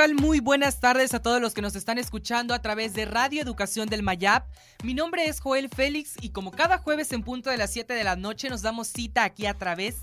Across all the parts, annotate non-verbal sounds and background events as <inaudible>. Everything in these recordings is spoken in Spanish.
Muy buenas tardes a todos los que nos están escuchando a través de Radio Educación del Mayap. Mi nombre es Joel Félix y como cada jueves en punto de las 7 de la noche nos damos cita aquí a través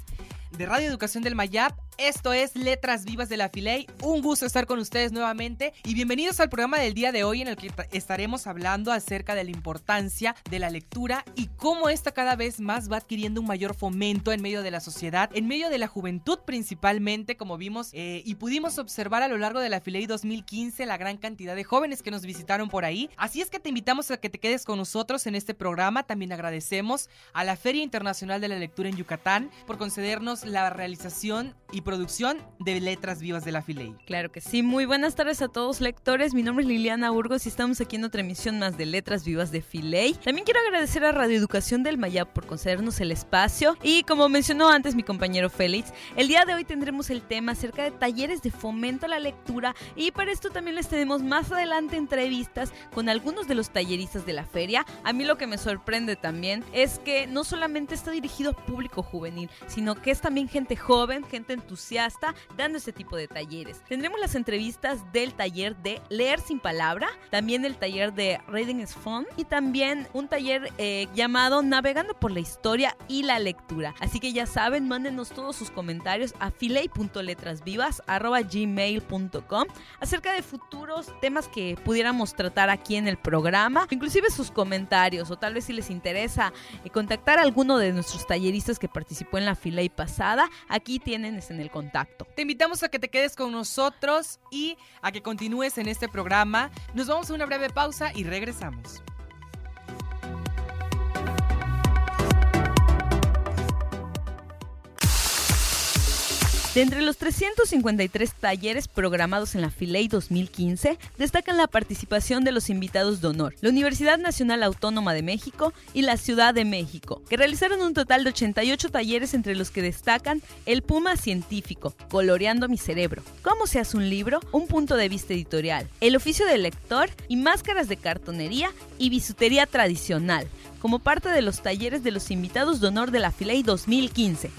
de Radio Educación del Mayap esto es Letras Vivas de la Filey. Un gusto estar con ustedes nuevamente y bienvenidos al programa del día de hoy en el que estaremos hablando acerca de la importancia de la lectura y cómo esta cada vez más va adquiriendo un mayor fomento en medio de la sociedad, en medio de la juventud principalmente, como vimos eh, y pudimos observar a lo largo de la Filey 2015 la gran cantidad de jóvenes que nos visitaron por ahí. Así es que te invitamos a que te quedes con nosotros en este programa. También agradecemos a la Feria Internacional de la Lectura en Yucatán por concedernos la realización y producción de Letras Vivas de la Filey. Claro que sí, muy buenas tardes a todos lectores, mi nombre es Liliana Burgos y estamos aquí en otra emisión más de Letras Vivas de Filey. También quiero agradecer a Radio Educación del Mayab por concedernos el espacio y como mencionó antes mi compañero Félix, el día de hoy tendremos el tema acerca de talleres de fomento a la lectura y para esto también les tenemos más adelante entrevistas con algunos de los talleristas de la feria. A mí lo que me sorprende también es que no solamente está dirigido a público juvenil, sino que es también gente joven, gente entusiasta entusiasta dando este tipo de talleres. Tendremos las entrevistas del taller de Leer sin Palabra, también el taller de Reading is Fun y también un taller eh, llamado Navegando por la Historia y la Lectura. Así que ya saben, mándenos todos sus comentarios a filey.letrasvivas.gmail.com acerca de futuros temas que pudiéramos tratar aquí en el programa, inclusive sus comentarios o tal vez si les interesa eh, contactar a alguno de nuestros talleristas que participó en la Filey pasada, aquí tienen en el contacto. Te invitamos a que te quedes con nosotros y a que continúes en este programa. Nos vamos a una breve pausa y regresamos. De entre los 353 talleres programados en la Filey 2015, destacan la participación de los invitados de honor, la Universidad Nacional Autónoma de México y la Ciudad de México, que realizaron un total de 88 talleres entre los que destacan El Puma Científico, Coloreando mi Cerebro, Cómo se hace un libro, un punto de vista editorial, El oficio del lector y máscaras de cartonería y bisutería tradicional, como parte de los talleres de los invitados de honor de la Filey 2015.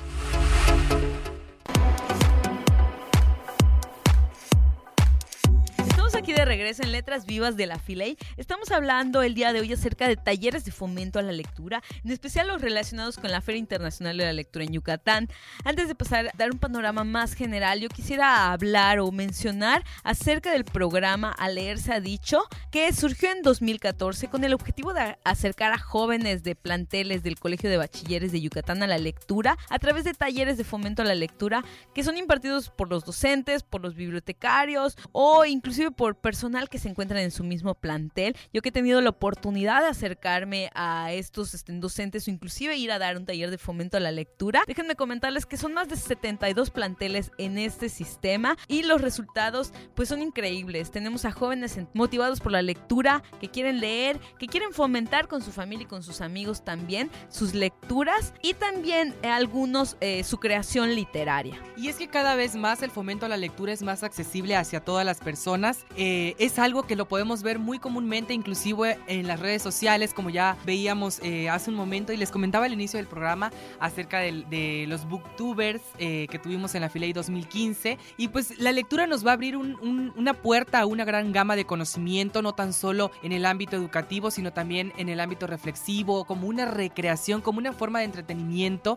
Regreso en Letras Vivas de la Filey. Estamos hablando el día de hoy acerca de talleres de fomento a la lectura, en especial los relacionados con la Feria Internacional de la Lectura en Yucatán. Antes de pasar a dar un panorama más general, yo quisiera hablar o mencionar acerca del programa A Leer se ha dicho, que surgió en 2014 con el objetivo de acercar a jóvenes de planteles del Colegio de Bachilleres de Yucatán a la lectura a través de talleres de fomento a la lectura que son impartidos por los docentes, por los bibliotecarios o inclusive por que se encuentran en su mismo plantel. Yo que he tenido la oportunidad de acercarme a estos este, docentes o inclusive ir a dar un taller de fomento a la lectura, déjenme comentarles que son más de 72 planteles en este sistema y los resultados pues son increíbles. Tenemos a jóvenes motivados por la lectura, que quieren leer, que quieren fomentar con su familia y con sus amigos también sus lecturas y también eh, algunos eh, su creación literaria. Y es que cada vez más el fomento a la lectura es más accesible hacia todas las personas. Eh, es algo que lo podemos ver muy comúnmente, inclusive en las redes sociales, como ya veíamos eh, hace un momento y les comentaba al inicio del programa acerca de, los booktubers eh, que tuvimos en la Filey 2015. Y pues la lectura nos va a abrir una puerta a una gran gama de conocimiento, no tan solo en el ámbito educativo, sino también en el ámbito reflexivo, como una recreación, como una forma de entretenimiento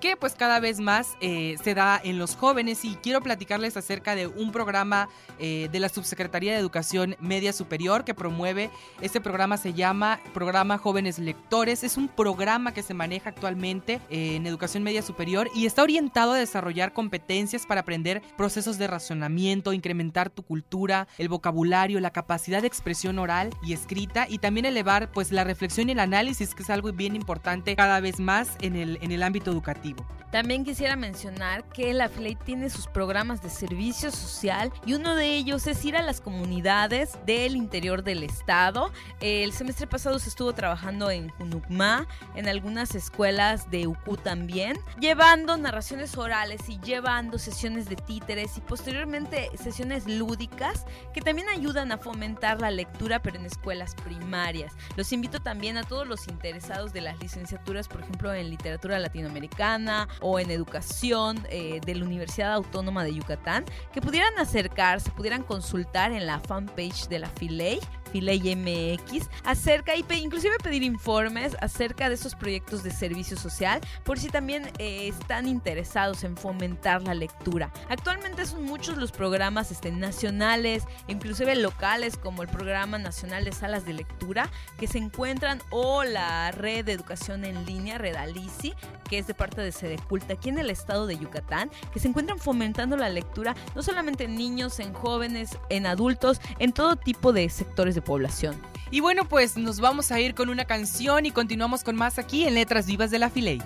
que pues cada vez más se da en los jóvenes. Y quiero platicarles acerca de un programa de la Subsecretaría de Educación Media Superior que promueve. Este programa se llama Programa Jóvenes Lectores. Es un programa que se maneja actualmente en Educación Media Superior y está orientado a desarrollar competencias para aprender procesos de razonamiento, incrementar tu cultura, el vocabulario, la capacidad de expresión oral y escrita y también elevar pues la reflexión y el análisis que es algo bien importante cada vez más en el, en el ámbito educativo. También quisiera mencionar que la FLEI tiene sus programas de servicio social y uno de ellos es ir a las comunidades del interior del estado. El semestre pasado se estuvo trabajando en Junucma, en algunas escuelas de UCU también, llevando narraciones orales y llevando sesiones de títeres y posteriormente sesiones lúdicas que también ayudan a fomentar la lectura pero en escuelas primarias. Los invito también a todos los interesados de las licenciaturas, por ejemplo, en literatura latinoamericana o en educación eh, de la Universidad Autónoma de Yucatán, que pudieran acercarse, pudieran consultar en la fanpage de la FILEI Filey MX acerca y inclusive pedir informes acerca de esos proyectos de servicio social por si también eh, están interesados en fomentar la lectura. Actualmente son muchos los programas este, nacionales, inclusive locales como el Programa Nacional de Salas de Lectura que se encuentran o la red de educación en línea Redalici que es de parte de Sedeculta aquí en el estado de Yucatán que se encuentran fomentando la lectura no solamente en niños, en jóvenes, en adultos, en todo tipo de sectores de población. Y bueno, pues nos vamos a ir con una canción y continuamos con más aquí en Letras Vivas de la Filey.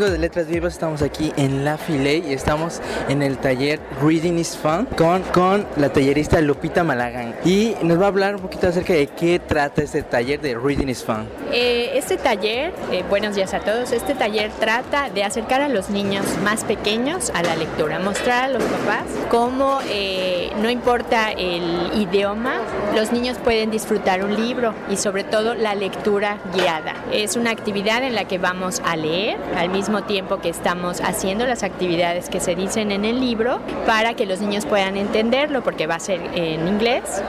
Hola amigos de Letras Vivas, estamos aquí en La Filey y estamos en el taller Reading is Fun con, con la tallerista Lupita Malagán y nos va a hablar un poquito acerca de qué trata este taller de Reading is Fun. Eh, este taller, eh, buenos días a todos, este taller trata de acercar a los niños más pequeños a la lectura, mostrar a los papás cómo eh, no importa el idioma, los niños pueden disfrutar un libro y sobre todo la lectura guiada. Es una actividad en la que vamos a leer, al mismo tiempo que estamos haciendo las actividades que se dicen en el libro para que los niños puedan entenderlo porque va a ser en inglés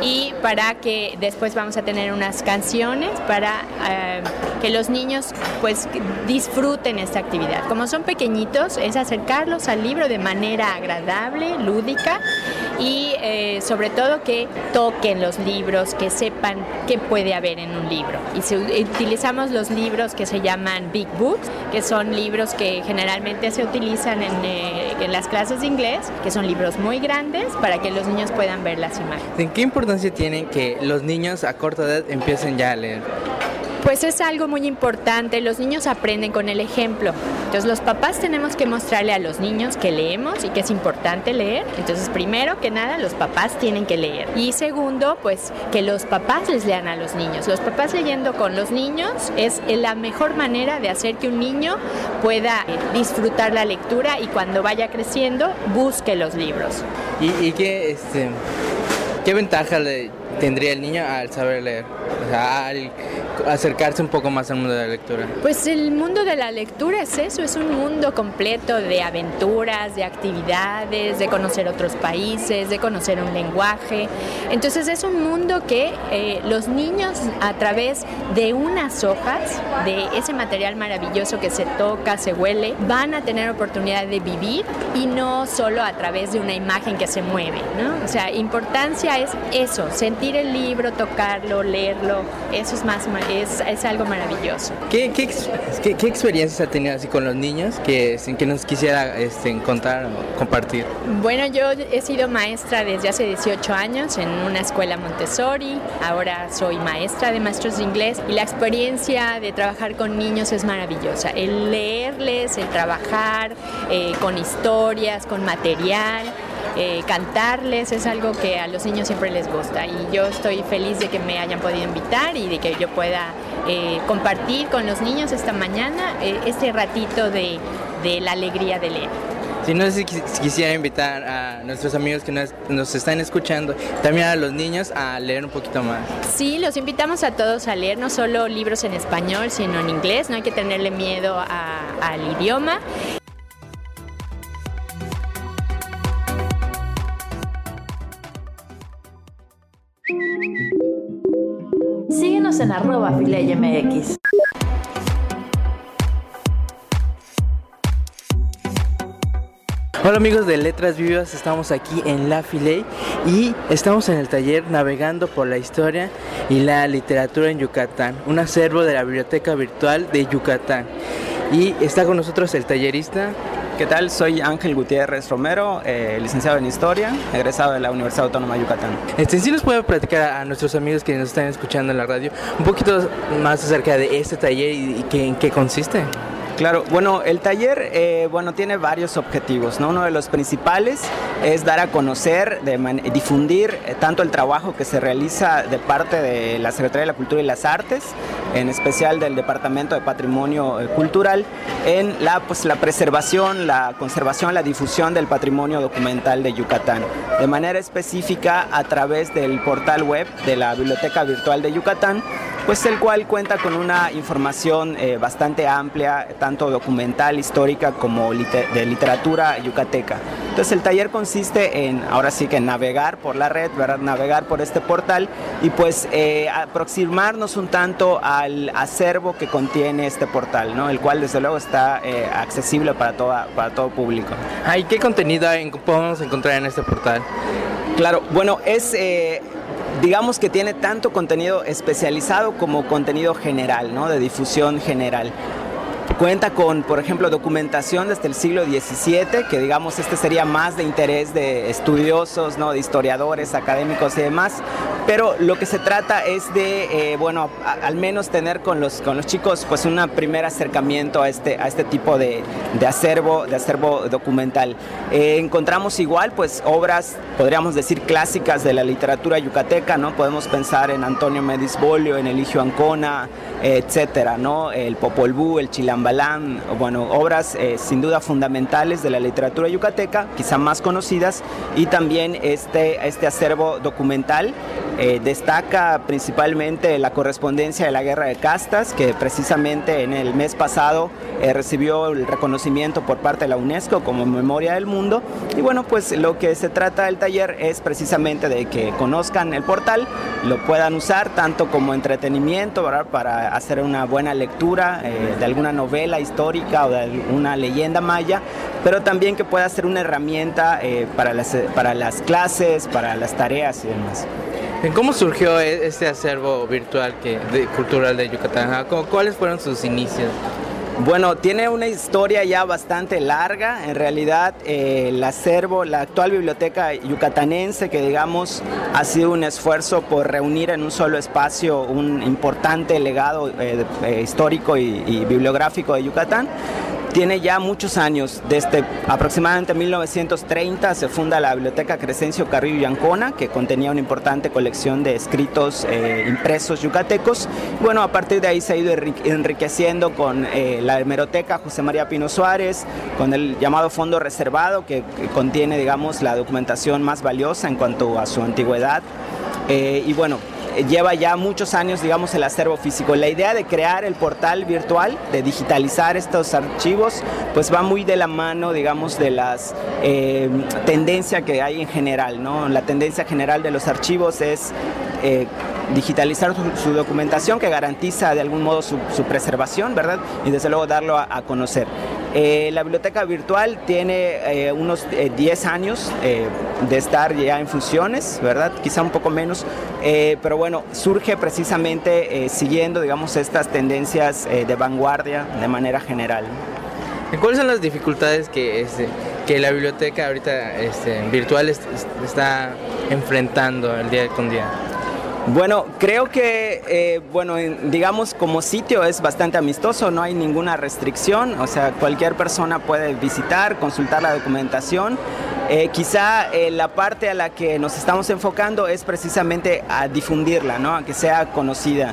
y para que después vamos a tener unas canciones para eh, que los niños pues disfruten esta actividad. Como son pequeñitos es acercarlos al libro de manera agradable, lúdica y eh, sobre todo que toquen los libros, que sepan qué puede haber en un libro. Y si utilizamos los libros que se llaman Big Books, que son libros que generalmente se utilizan en, eh, en las clases de inglés, que son libros muy grandes para que los niños puedan ver las imágenes. ¿En qué importancia tiene que los niños a corta edad empiecen ya a leer? Pues es algo muy importante, los niños aprenden con el ejemplo. Entonces los papás tenemos que mostrarle a los niños que leemos y que es importante leer. Entonces primero que nada los papás tienen que leer. Y segundo, pues que los papás les lean a los niños. Los papás leyendo con los niños es la mejor manera de hacer que un niño pueda disfrutar la lectura y cuando vaya creciendo busque los libros. ¿Y, y qué, este, qué ventaja le tendría el niño al saber leer? O sea, al acercarse un poco más al mundo de la lectura. Pues el mundo de la lectura es eso, es un mundo completo de aventuras, de actividades, de conocer otros países, de conocer un lenguaje. Entonces es un mundo que eh, los niños a través de unas hojas, de ese material maravilloso que se toca, se huele, van a tener oportunidad de vivir y no solo a través de una imagen que se mueve. ¿no? O sea, importancia es eso, sentir el libro, tocarlo, leerlo, eso es más es, es algo maravilloso. ¿Qué, qué, qué, qué experiencias ha tenido así con los niños que, que nos quisiera este, contar o compartir? Bueno, yo he sido maestra desde hace 18 años en una escuela Montessori, ahora soy maestra de maestros de inglés y la experiencia de trabajar con niños es maravillosa. El leerles, el trabajar eh, con historias, con material. Eh, cantarles es algo que a los niños siempre les gusta y yo estoy feliz de que me hayan podido invitar y de que yo pueda eh, compartir con los niños esta mañana eh, este ratito de, de, la alegría de leer. Si no sé si quisiera invitar a nuestros amigos que nos, nos, están escuchando, también a los niños a leer un poquito más. Sí, los invitamos a todos a leer no solo libros en español, sino en inglés. No hay que tenerle miedo a, al idioma. En arroba MX. Hola amigos de Letras Vivas, estamos aquí en La Filey y estamos en el taller Navegando por la Historia y la Literatura en Yucatán, un acervo de la Biblioteca Virtual de Yucatán. Y está con nosotros el tallerista ¿Qué tal? Soy Ángel Gutiérrez Romero, eh, licenciado en Historia, egresado de la Universidad Autónoma de Yucatán. Este, ¿Sí nos puede platicar a nuestros amigos que nos están escuchando en la radio un poquito más acerca de este taller y, en qué consiste? Claro, bueno, el taller eh, bueno, tiene varios objetivos. ¿no? Uno de los principales es dar a conocer, difundir eh, tanto el trabajo que se realiza de parte de la Secretaría de la Cultura y las Artes, en especial del Departamento de Patrimonio eh, Cultural, en la, pues, la preservación, la conservación, la difusión del patrimonio documental de Yucatán. De manera específica a través del portal web de la Biblioteca Virtual de Yucatán, pues el cual cuenta con una información bastante amplia, documental, histórica, como de literatura yucateca. Entonces el taller consiste en, ahora sí que navegar por la red, ¿verdad? navegar por este portal y pues eh, aproximarnos un tanto al acervo que contiene este portal, ¿no? el cual desde luego está eh, accesible para, toda, para todo público. ¿Y qué contenido podemos encontrar en este portal? Claro, bueno, es eh, digamos que tiene tanto contenido especializado como contenido general, ¿no? De difusión general. Cuenta con, por ejemplo, documentación desde el siglo XVII, que digamos este sería más de interés de estudiosos, ¿no? de historiadores, académicos y demás. Pero lo que se trata es de, eh, bueno, al menos tener con los, con los chicos pues un primer acercamiento a este, a este tipo de, de acervo, de acervo documental. Eh, encontramos igual pues obras, podríamos decir clásicas de la literatura yucateca, ¿no? Podemos pensar en Antonio Medisbolio, en Eligio Ancona, eh, etcétera, ¿no? El Popol Vuh, el Chilambal bueno, obras eh, sin duda fundamentales de la literatura yucateca, quizá más conocidas, y también este, este acervo documental eh, destaca principalmente la correspondencia de la Guerra de Castas, que precisamente en el mes pasado eh, recibió el reconocimiento por parte de la UNESCO como Memoria del Mundo. Y bueno, pues lo que se trata del taller es precisamente de que conozcan el portal, lo puedan usar tanto como entretenimiento para hacer una buena lectura de alguna novela histórica o de una leyenda maya, pero también que pueda ser una herramienta eh, para, las, para las clases, para las tareas y demás. ¿Cómo surgió e-, este acervo virtual que, de, cultural de Yucatán? ¿Cuáles fueron sus inicios? Bueno, tiene una historia ya bastante larga. En realidad, eh, el acervo, la actual biblioteca yucatanense, que digamos ha sido un esfuerzo por reunir en un solo espacio un importante legado eh, eh, histórico y bibliográfico de Yucatán, tiene ya muchos años, desde aproximadamente 1930 se funda la Biblioteca Crescencio Carrillo y Ancona, que contenía una importante colección de escritos eh, impresos yucatecos. Bueno, a partir de ahí se ha ido enriqueciendo con eh, la hemeroteca José María Pino Suárez, con el llamado Fondo Reservado, que, contiene, digamos, la documentación más valiosa en cuanto a su antigüedad. Eh, y bueno, lleva ya muchos años, digamos, el acervo físico. La idea de crear el portal virtual, de digitalizar estos archivos, pues va muy de la mano, digamos, de las eh, tendencias que hay en general, ¿no? La tendencia general de los archivos es eh, digitalizar su, documentación que garantiza de algún modo su, preservación, ¿verdad? Y desde luego darlo a, conocer. Eh, la biblioteca virtual tiene eh, unos 10 años de estar ya en funciones, ¿verdad? Quizá un poco menos, pero bueno, surge precisamente siguiendo, digamos, estas tendencias de vanguardia de manera general. ¿Cuáles son las dificultades que, este, la biblioteca ahorita este, virtual está enfrentando el día con día? Bueno, creo que, eh, bueno, digamos como sitio es bastante amistoso, no hay ninguna restricción, o sea, cualquier persona puede visitar, consultar la documentación. Eh, quizá eh, la parte a la que nos estamos enfocando es precisamente a difundirla, ¿no? a que sea conocida.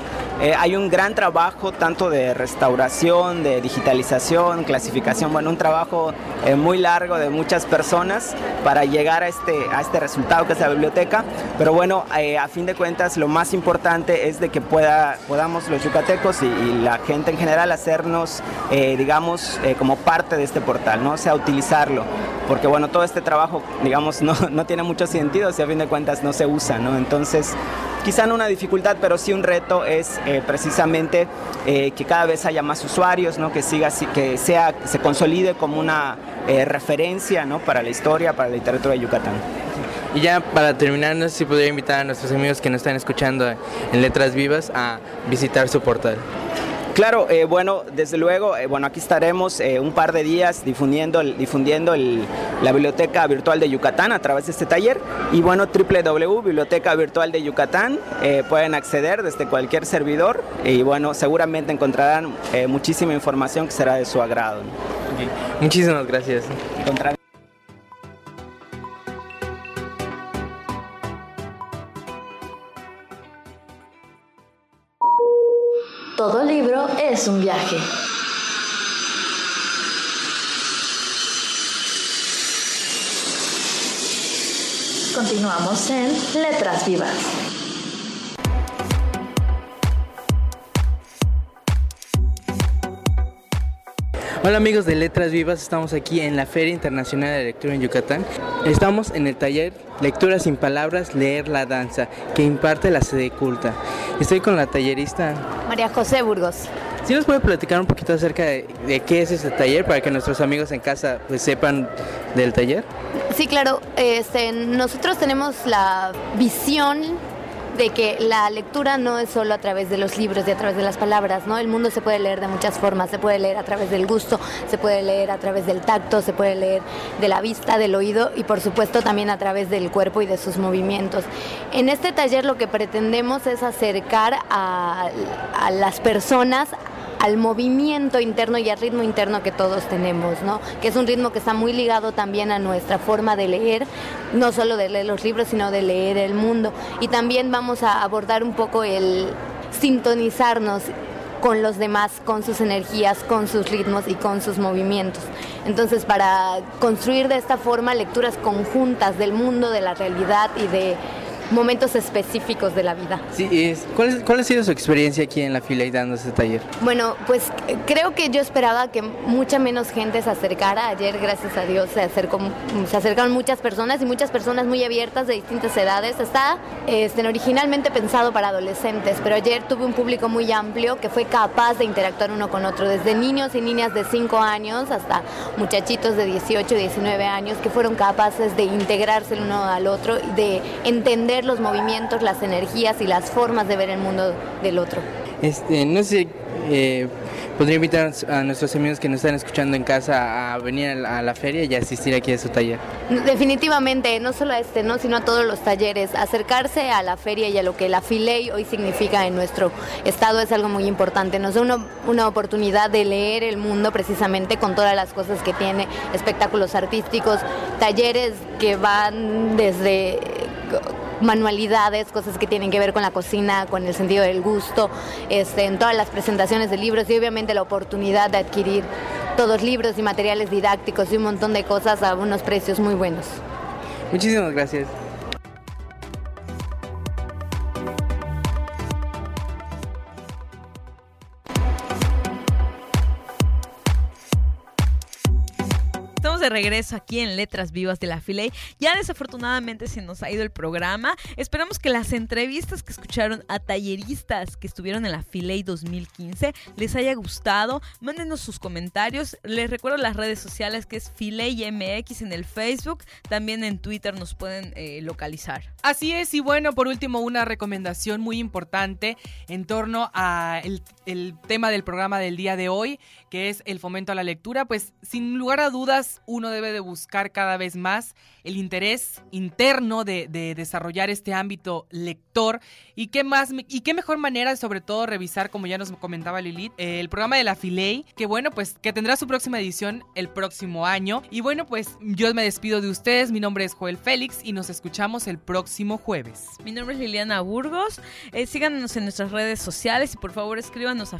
Hay un gran trabajo tanto de restauración, de digitalización, clasificación, bueno, un trabajo muy largo de muchas personas para llegar a este, a este resultado que es la biblioteca, pero bueno, a fin de cuentas lo más importante es de que pueda, podamos los yucatecos y, la gente en general hacernos, eh, digamos, eh, como parte de este portal, ¿no? O sea, utilizarlo. Porque bueno, todo este trabajo, digamos, <laughs> no, no tiene mucho sentido si a fin de cuentas no se usa, ¿no? Entonces, quizá no una dificultad, pero sí un reto es eh, precisamente que cada vez haya más usuarios, ¿no? que siga, que sea, se consolide como una referencia ¿no? para la historia, para la literatura de Yucatán. Y ya para terminar, no sé si podría invitar a nuestros amigos que nos están escuchando en Letras Vivas a visitar su portal. Claro, eh, bueno, desde luego, eh, bueno, aquí estaremos eh, un par de días difundiendo, difundiendo la biblioteca virtual de Yucatán a través de este taller y bueno, www.biblioteca virtual de Yucatán pueden acceder desde cualquier servidor y bueno, seguramente encontrarán muchísima información que será de su agrado. Muchísimas gracias. Es un viaje. Continuamos en Letras Vivas. Hola amigos de Letras Vivas, estamos aquí en la Feria Internacional de Lectura en Yucatán. Estamos en el taller Lectura sin Palabras, Leer la Danza, que imparte la sede culta. Estoy con la tallerista María José Burgos. ¿Sí nos puede platicar un poquito acerca de, qué es ese taller para que nuestros amigos en casa pues, sepan del taller? Sí, claro. Este, nosotros tenemos la visión de que la lectura no es solo a través de los libros y a través de las palabras, ¿no? El mundo se puede leer de muchas formas, se puede leer a través del gusto, se puede leer a través del tacto, se puede leer de la vista, del oído y por supuesto también a través del cuerpo y de sus movimientos. En este taller lo que pretendemos es acercar a, a las personas al movimiento interno y al ritmo interno que todos tenemos, ¿no? Que es un ritmo que está muy ligado también a nuestra forma de leer, no solo de leer los libros, sino de leer el mundo. Y también vamos a abordar un poco el sintonizarnos con los demás, con sus energías, con sus ritmos y con sus movimientos. Entonces, para construir de esta forma lecturas conjuntas del mundo, de la realidad y de momentos específicos de la vida. Sí, ¿cuál, ¿cuál, ha sido su experiencia aquí en la fila y dando este taller? Bueno, pues creo que yo esperaba que mucha menos gente se acercara. Ayer, gracias a Dios, se, acercó, se acercaron muchas personas y muchas personas muy abiertas de distintas edades. Está este, originalmente pensado para adolescentes, pero ayer tuve un público muy amplio que fue capaz de interactuar uno con otro, desde niños y niñas de 5 años hasta muchachitos de 18, 19 años que fueron capaces de integrarse el uno al otro, de entender los movimientos, las energías y las formas de ver el mundo del otro. Este, no sé, eh, podría invitar a nuestros amigos que nos están escuchando en casa a venir a la, feria y asistir aquí a su taller. Definitivamente, no solo a este, ¿no? sino a todos los talleres. Acercarse a la feria y a lo que la Filey hoy significa en nuestro estado es algo muy importante. Nos da una, una oportunidad de leer el mundo precisamente con todas las cosas que tiene, espectáculos artísticos, talleres que van desde manualidades, cosas que tienen que ver con la cocina, con el sentido del gusto, este, en todas las presentaciones de libros y obviamente la oportunidad de adquirir todos libros y materiales didácticos y un montón de cosas a unos precios muy buenos. Muchísimas gracias. Regreso aquí en Letras Vivas de la Filey. Ya desafortunadamente se nos ha ido el programa. Esperamos que las entrevistas que escucharon a talleristas que estuvieron en la Filey 2015 les haya gustado. Mándenos sus comentarios. Les recuerdo las redes sociales que es Filey MX en el Facebook. También en Twitter nos pueden eh, localizar. Así es, y bueno, por último, una recomendación muy importante en torno a el tema del programa del día de hoy, que es el fomento a la lectura. Pues sin lugar a dudas, uno debe de buscar cada vez más el interés interno de, desarrollar este ámbito lector. Y qué más y qué mejor manera sobre todo revisar como ya nos comentaba Lilith el programa de la Filey que bueno pues que tendrá su próxima edición el próximo año. Y bueno pues yo me despido de ustedes. Mi nombre es Joel Félix y nos escuchamos el próximo jueves. Mi nombre es Liliana Burgos. Eh, síganos en nuestras redes sociales y por favor escríbanos a